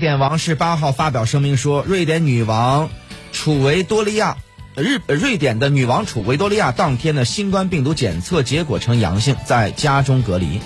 典王室八号发表声明说，瑞典女王楚维多利亚，日瑞典的女王楚维多利亚当天的新冠病毒检测结果呈阳性，在家中隔离。